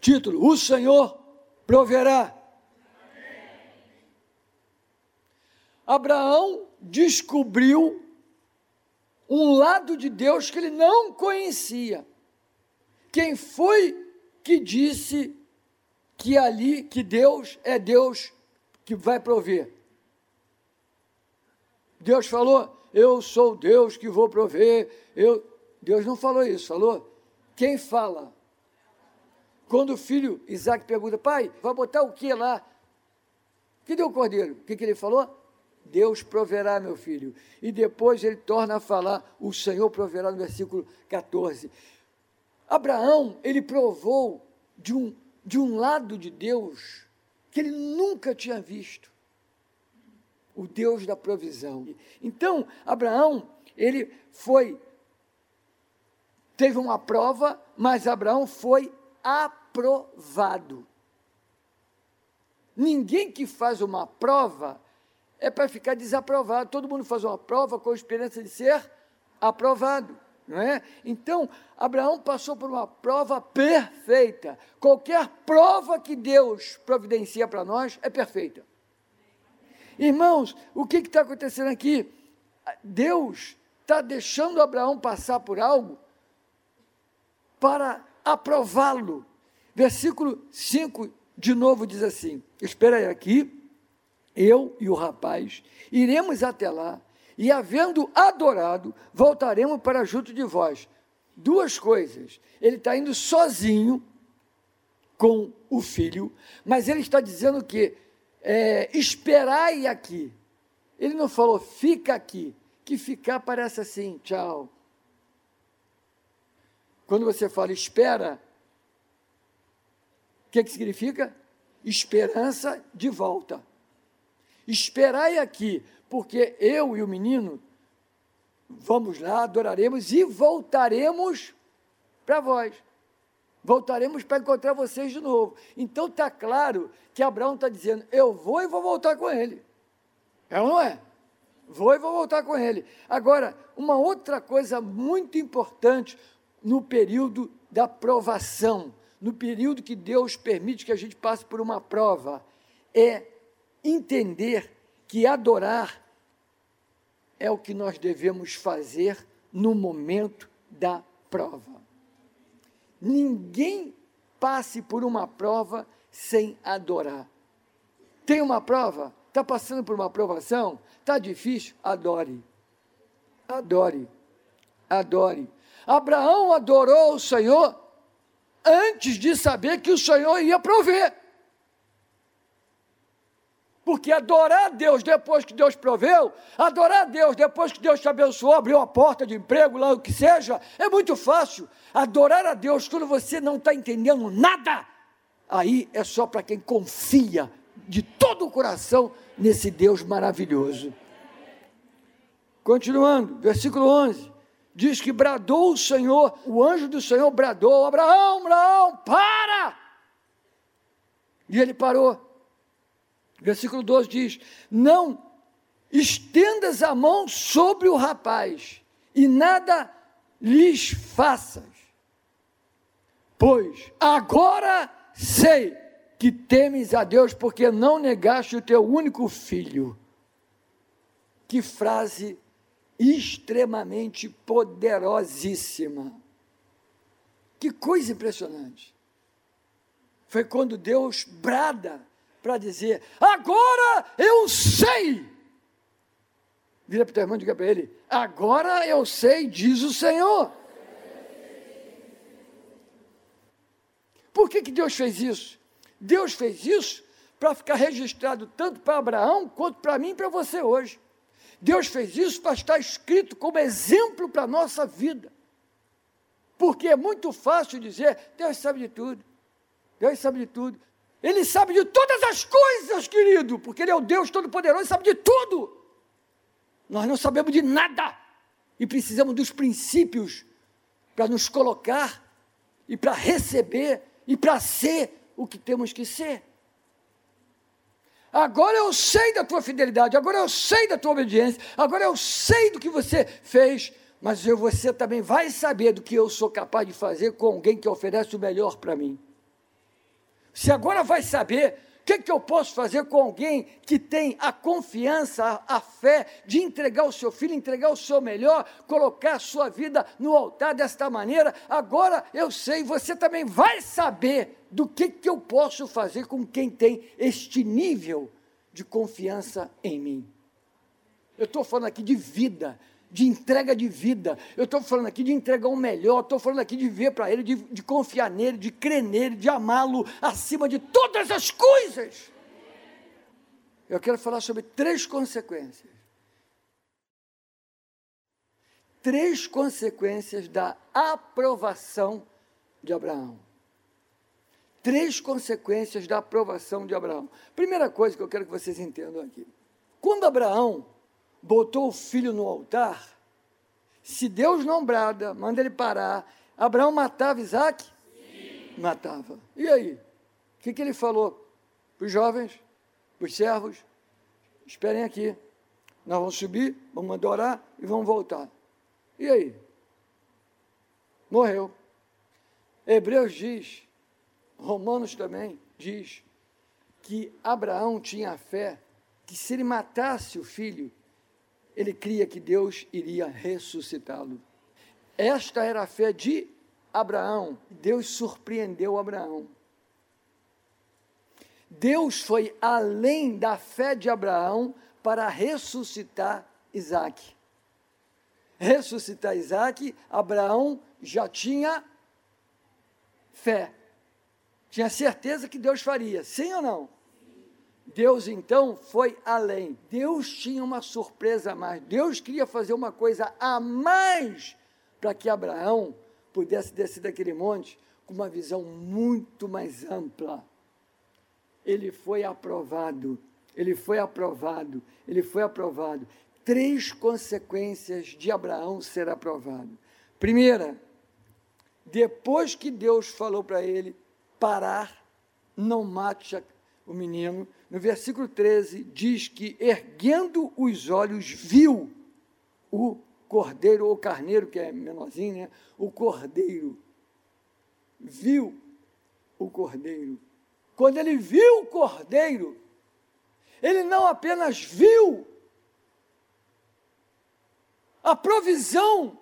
Título: O Senhor proverá. Abraão descobriu um lado de Deus que ele não conhecia. Quem foi que disse que ali, que Deus é Deus que vai prover? Deus falou, eu sou Deus que vou prover. Eu, Deus não falou isso, falou? Quem fala? Quando o filho Isaac pergunta, pai, vai botar o que lá? Que deu o cordeiro? O que, que ele falou? Deus proverá, meu filho. E depois ele torna a falar, o Senhor proverá no versículo 14. Abraão, ele provou de um, de um lado de Deus que ele nunca tinha visto. O Deus da provisão. Então, Abraão, ele foi, teve uma prova, mas Abraão foi aprovado. Ninguém que faz uma prova é para ficar desaprovado. Todo mundo faz uma prova com a esperança de ser aprovado. Não é? Então, Abraão passou por uma prova perfeita. Qualquer prova que Deus providencia para nós é perfeita. Irmãos, o que está acontecendo aqui? Deus está deixando Abraão passar por algo para aprová-lo. Versículo 5 de novo diz assim: Espera aí aqui eu e o rapaz, iremos até lá e, havendo adorado, voltaremos para junto de vós. Duas coisas. Ele está indo sozinho com o filho, mas ele está dizendo que é, esperai aqui. Ele não falou fica aqui, que ficar parece assim, tchau. Quando você fala espera, o que, que significa? Esperança de volta. Esperai aqui, porque eu e o menino vamos lá, adoraremos e voltaremos para vós. Voltaremos para encontrar vocês de novo. Então está claro que Abraão está dizendo: Eu vou e vou voltar com ele. É ou não é? Vou e vou voltar com ele. Agora, uma outra coisa muito importante no período da provação, no período que Deus permite que a gente passe por uma prova, é entender que adorar é o que nós devemos fazer no momento da prova. Ninguém passe por uma prova sem adorar. Tem uma prova? Está passando por uma aprovação? Está difícil? Adore. Adore. Adore. Abraão adorou o Senhor antes de saber que o Senhor ia prover. Porque adorar a Deus depois que Deus proveu, adorar a Deus depois que Deus te abençoou, abriu a porta de emprego, lá o que seja, é muito fácil. Adorar a Deus quando você não está entendendo nada, aí é só para quem confia de todo o coração nesse Deus maravilhoso. Continuando, versículo 11: diz que bradou o Senhor, o anjo do Senhor bradou: Abraão, Abraão, para! E ele parou. Versículo 12 diz: Não estendas a mão sobre o rapaz, e nada lhes faças, pois agora sei que temes a Deus, porque não negaste o teu único filho. Que frase extremamente poderosíssima. Que coisa impressionante. Foi quando Deus brada para dizer: agora eu sei. Vira para o teu irmão e diga para ele: agora eu sei, diz o Senhor. Por que, que Deus fez isso? Deus fez isso para ficar registrado tanto para Abraão quanto para mim e para você hoje. Deus fez isso para estar escrito como exemplo para a nossa vida. Porque é muito fácil dizer, Deus sabe de tudo. Deus sabe de tudo. Ele sabe de todas as coisas, querido, porque Ele é o Deus Todo-Poderoso, sabe de tudo. Nós não sabemos de nada e precisamos dos princípios para nos colocar e para receber e para ser o que temos que ser. Agora eu sei da tua fidelidade, agora eu sei da tua obediência, agora eu sei do que você fez, mas eu, você também vai saber do que eu sou capaz de fazer com alguém que oferece o melhor para mim. Você agora vai saber o que, que eu posso fazer com alguém que tem a confiança, a, a fé de entregar o seu filho, entregar o seu melhor, colocar a sua vida no altar desta maneira. Agora eu sei, você também vai saber do que, que eu posso fazer com quem tem este nível de confiança em mim. Eu estou falando aqui de vida, de entrega de vida. Eu estou falando aqui de entregar o melhor, estou falando aqui de ver para Ele, de, de confiar nele, de crer nele, de amá-lo acima de todas as coisas. Eu quero falar sobre três consequências. Três consequências da aprovação de Abraão. Três consequências da aprovação de Abraão. Primeira coisa que eu quero que vocês entendam aqui. Quando Abraão botou o filho no altar, se Deus não brada, manda ele parar, Abraão matava Isaac? Sim. Matava. E aí? O que, que ele falou para os jovens, para os servos? Esperem aqui. Nós vamos subir, vamos adorar e vamos voltar. E aí? Morreu. Hebreus diz, Romanos também diz, que Abraão tinha fé que se ele matasse o filho, ele cria que Deus iria ressuscitá-lo. Esta era a fé de Abraão. Deus surpreendeu Abraão. Deus foi além da fé de Abraão para ressuscitar Isaac. Ressuscitar Isaac, Abraão já tinha fé. Tinha certeza que Deus faria, sim ou não? Deus então foi além. Deus tinha uma surpresa a mais. Deus queria fazer uma coisa a mais para que Abraão pudesse descer daquele monte com uma visão muito mais ampla. Ele foi aprovado. Ele foi aprovado. Ele foi aprovado. Três consequências de Abraão ser aprovado. Primeira, depois que Deus falou para ele parar, não mate o menino, no versículo 13, diz que, erguendo os olhos, viu o cordeiro, ou carneiro, que é menorzinho, né? O cordeiro. Viu o cordeiro. Quando ele viu o cordeiro, ele não apenas viu a provisão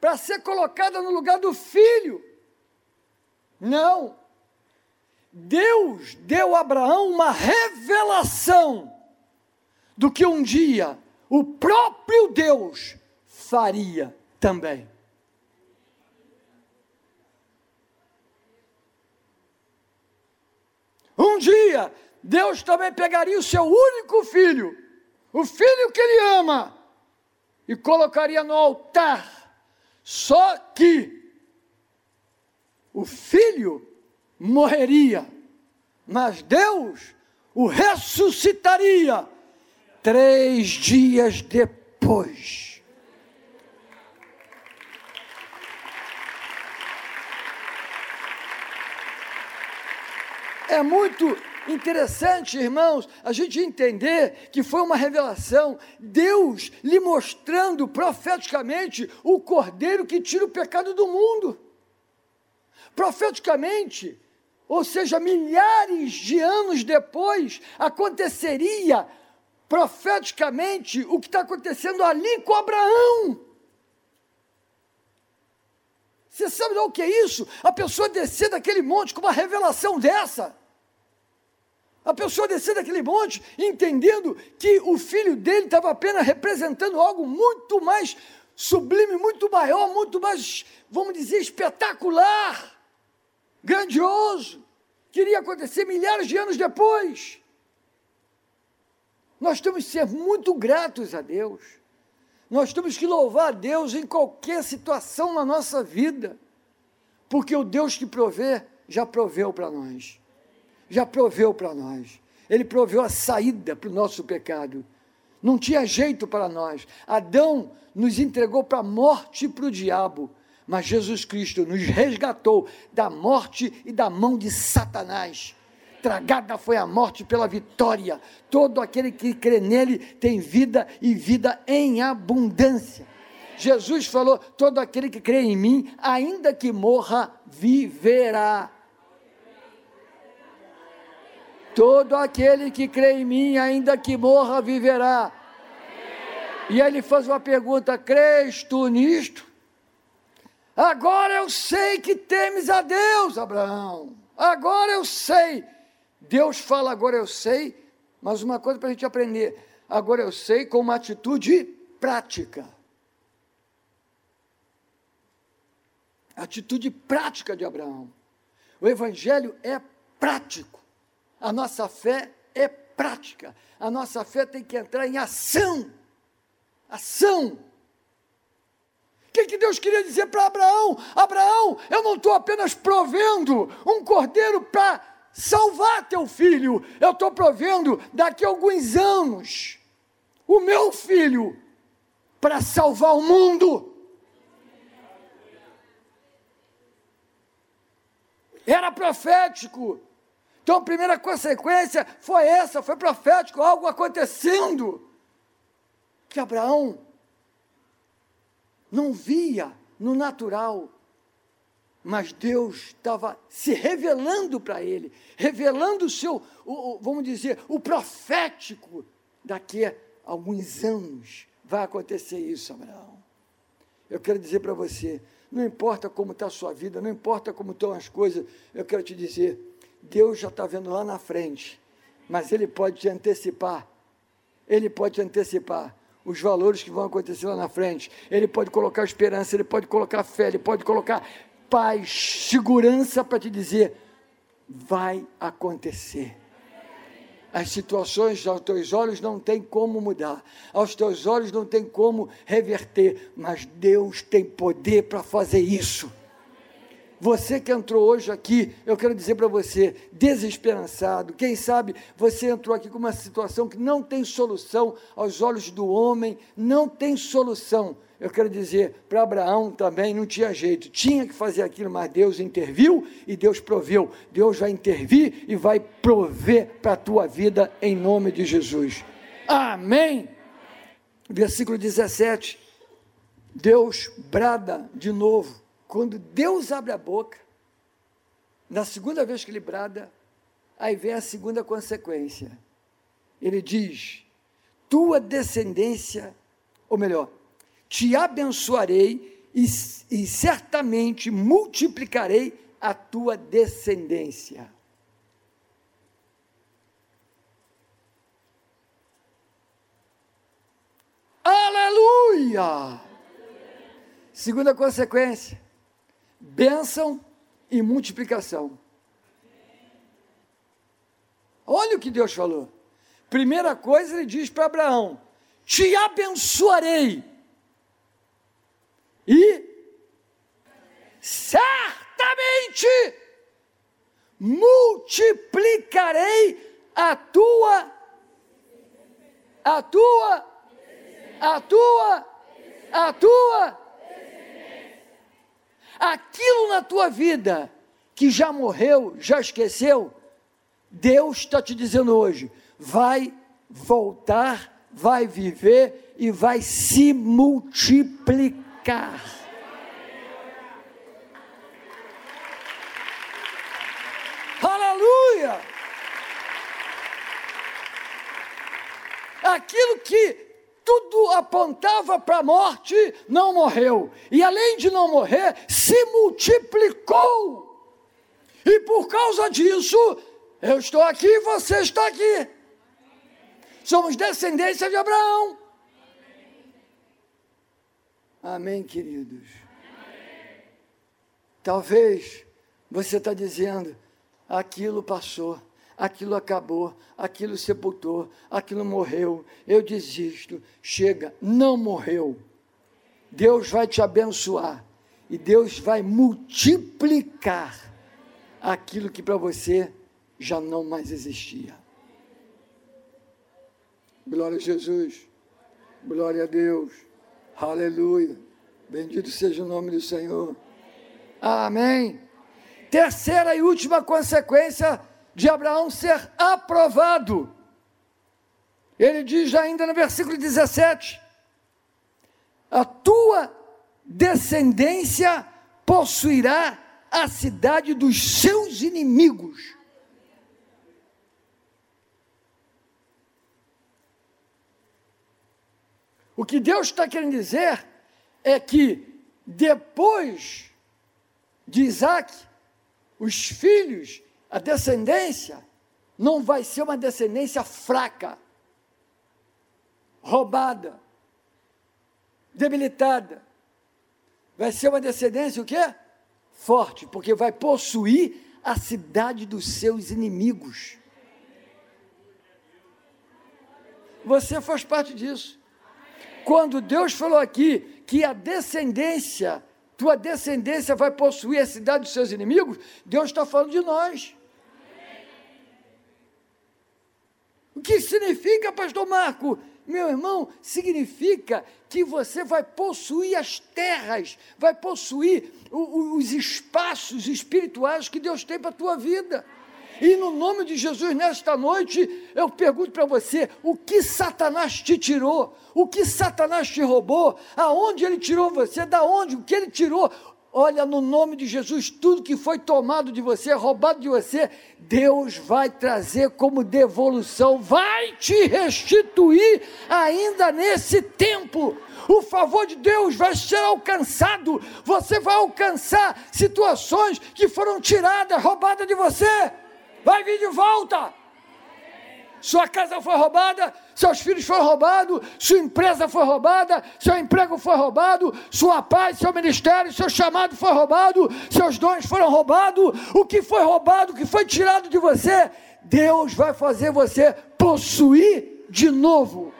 para ser colocada no lugar do filho. Não. Deus deu a Abraão uma revelação do que um dia o próprio Deus faria também. Um dia, Deus também pegaria o seu único filho, o filho que ele ama, e colocaria no altar. Só que o filho morreria, mas Deus o ressuscitaria três dias depois. É muito interessante, irmãos, a gente entender que foi uma revelação, Deus lhe mostrando profeticamente o cordeiro que tira o pecado do mundo. Profeticamente, ou seja, milhares de anos depois, aconteceria profeticamente o que está acontecendo ali com Abraão. Você sabe o que é isso? A pessoa descer daquele monte com uma revelação dessa. A pessoa descer daquele monte entendendo que o filho dele estava apenas representando algo muito mais sublime, muito maior, muito mais, vamos dizer, espetacular grandioso, que iria acontecer milhares de anos depois. Nós temos que ser muito gratos a Deus. Nós temos que louvar a Deus em qualquer situação na nossa vida, porque o Deus que provê já proveu para nós. Já proveu para nós. Ele proveu a saída para o nosso pecado. Não tinha jeito para nós. Adão nos entregou para a morte e para o diabo mas Jesus Cristo nos resgatou da morte e da mão de Satanás. Tragada foi a morte pela vitória. Todo aquele que crê nele tem vida e vida em abundância. Jesus falou: todo aquele que crê em mim, ainda que morra, viverá. Todo aquele que crê em mim, ainda que morra, viverá. E ele faz uma pergunta: crês tu nisto? Agora eu sei que temes a Deus, Abraão. Agora eu sei. Deus fala, agora eu sei, mas uma coisa para a gente aprender: agora eu sei com uma atitude prática. Atitude prática de Abraão. O Evangelho é prático. A nossa fé é prática. A nossa fé tem que entrar em ação. Ação. O que, que Deus queria dizer para Abraão? Abraão, eu não estou apenas provendo um cordeiro para salvar teu filho, eu estou provendo daqui a alguns anos o meu filho para salvar o mundo. Era profético. Então a primeira consequência foi essa, foi profético, algo acontecendo. Que Abraão não via no natural, mas Deus estava se revelando para ele, revelando o seu, o, o, vamos dizer, o profético, daqui a alguns anos vai acontecer isso, Abraão. Eu quero dizer para você, não importa como está a sua vida, não importa como estão as coisas, eu quero te dizer, Deus já está vendo lá na frente, mas Ele pode te antecipar. Ele pode te antecipar os valores que vão acontecer lá na frente. Ele pode colocar esperança, ele pode colocar fé, ele pode colocar paz, segurança para te dizer: vai acontecer. As situações aos teus olhos não tem como mudar, aos teus olhos não tem como reverter, mas Deus tem poder para fazer isso. Você que entrou hoje aqui, eu quero dizer para você, desesperançado, quem sabe você entrou aqui com uma situação que não tem solução aos olhos do homem, não tem solução. Eu quero dizer, para Abraão também não tinha jeito, tinha que fazer aquilo, mas Deus interviu e Deus proveu. Deus vai intervir e vai prover para a tua vida em nome de Jesus. Amém. Versículo 17. Deus brada de novo quando Deus abre a boca, na segunda vez que ele brada, aí vem a segunda consequência. Ele diz: Tua descendência, ou melhor, te abençoarei e, e certamente multiplicarei a tua descendência. Aleluia! Segunda consequência bênção e multiplicação. Olha o que Deus falou. Primeira coisa, ele diz para Abraão: Te abençoarei e certamente multiplicarei a tua, a tua, a tua, a tua aquilo na tua vida que já morreu, já esqueceu, Deus está te dizendo hoje: vai voltar, vai viver e vai se multiplicar. Aleluia! Aquilo que tudo apontava para a morte, não morreu. E além de não morrer, se multiplicou. E por causa disso, eu estou aqui e você está aqui. Somos descendência de Abraão. Amém, queridos. Talvez você está dizendo, aquilo passou aquilo acabou, aquilo sepultou, aquilo morreu, eu desisto. Chega, não morreu. Deus vai te abençoar e Deus vai multiplicar aquilo que para você já não mais existia. Glória a Jesus, glória a Deus, aleluia, bendito seja o nome do Senhor. Amém. Terceira e última consequência de Abraão ser aprovado. Ele diz ainda no versículo 17: A tua descendência possuirá a cidade dos seus inimigos. O que Deus está querendo dizer é que depois de Isaac, os filhos a descendência, não vai ser uma descendência fraca, roubada, debilitada. Vai ser uma descendência o quê? Forte, porque vai possuir a cidade dos seus inimigos. Você faz parte disso. Quando Deus falou aqui que a descendência, tua descendência vai possuir a cidade dos seus inimigos, Deus está falando de nós. O que significa, pastor Marco? Meu irmão, significa que você vai possuir as terras, vai possuir os espaços espirituais que Deus tem para a tua vida. E no nome de Jesus, nesta noite, eu pergunto para você: o que Satanás te tirou? O que Satanás te roubou? Aonde ele tirou você? Da onde? O que ele tirou? Olha, no nome de Jesus, tudo que foi tomado de você, roubado de você, Deus vai trazer como devolução, vai te restituir ainda nesse tempo. O favor de Deus vai ser alcançado, você vai alcançar situações que foram tiradas, roubadas de você, vai vir de volta sua casa foi roubada, seus filhos foram roubados, sua empresa foi roubada, seu emprego foi roubado, sua paz, seu ministério, seu chamado foi roubado, seus dons foram roubados, o que foi roubado, o que foi tirado de você, Deus vai fazer você possuir de novo.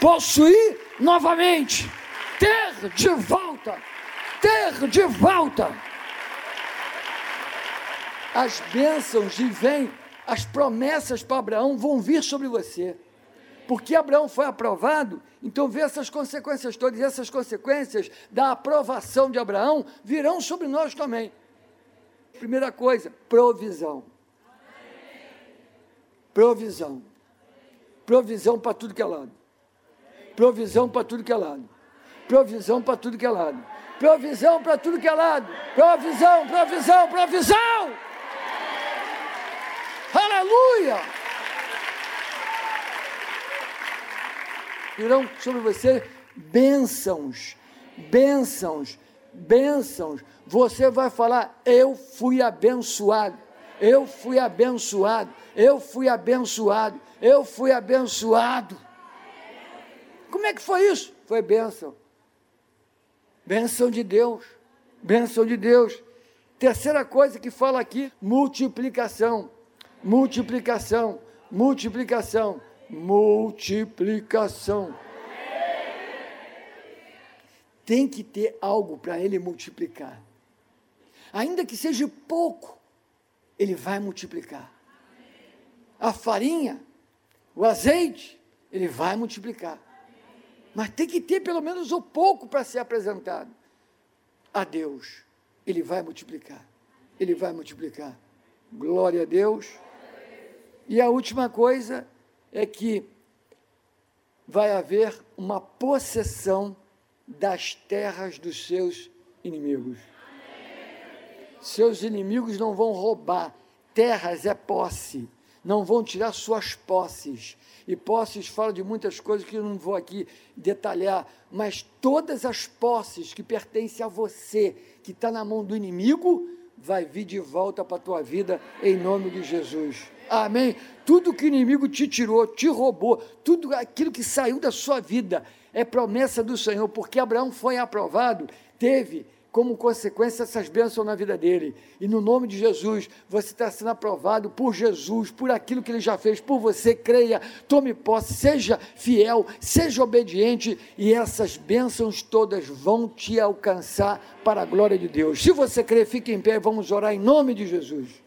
Possuir novamente, ter de volta, ter de volta. As bênçãos de vêm, as promessas para Abraão vão vir sobre você. Porque Abraão foi aprovado, então vê essas consequências todas, essas consequências da aprovação de Abraão virão sobre nós também. Primeira coisa, provisão. Provisão. Provisão para tudo que é lado. Provisão para tudo que é lado. Provisão para tudo que é lado. Provisão para tudo que é lado. Provisão, provisão, provisão. Aleluia! Virão sobre você bênçãos, bênçãos, bênçãos. Você vai falar: Eu fui abençoado, eu fui abençoado, eu fui abençoado, eu fui abençoado. Como é que foi isso? Foi bênção. Bênção de Deus, bênção de Deus. Terceira coisa que fala aqui: multiplicação multiplicação, multiplicação, multiplicação. Tem que ter algo para ele multiplicar. Ainda que seja pouco, ele vai multiplicar. A farinha, o azeite, ele vai multiplicar. Mas tem que ter pelo menos o pouco para ser apresentado a Deus. Ele vai multiplicar. Ele vai multiplicar. Glória a Deus. E a última coisa é que vai haver uma possessão das terras dos seus inimigos. Seus inimigos não vão roubar, terras é posse, não vão tirar suas posses. E posses fala de muitas coisas que eu não vou aqui detalhar, mas todas as posses que pertencem a você, que está na mão do inimigo, vai vir de volta para a tua vida em nome de Jesus. Amém. Tudo que o inimigo te tirou, te roubou, tudo aquilo que saiu da sua vida é promessa do Senhor, porque Abraão foi aprovado, teve como consequência essas bênçãos na vida dele. E no nome de Jesus, você está sendo aprovado por Jesus, por aquilo que ele já fez por você. Creia, tome posse, seja fiel, seja obediente, e essas bênçãos todas vão te alcançar para a glória de Deus. Se você crê, fique em pé, vamos orar em nome de Jesus.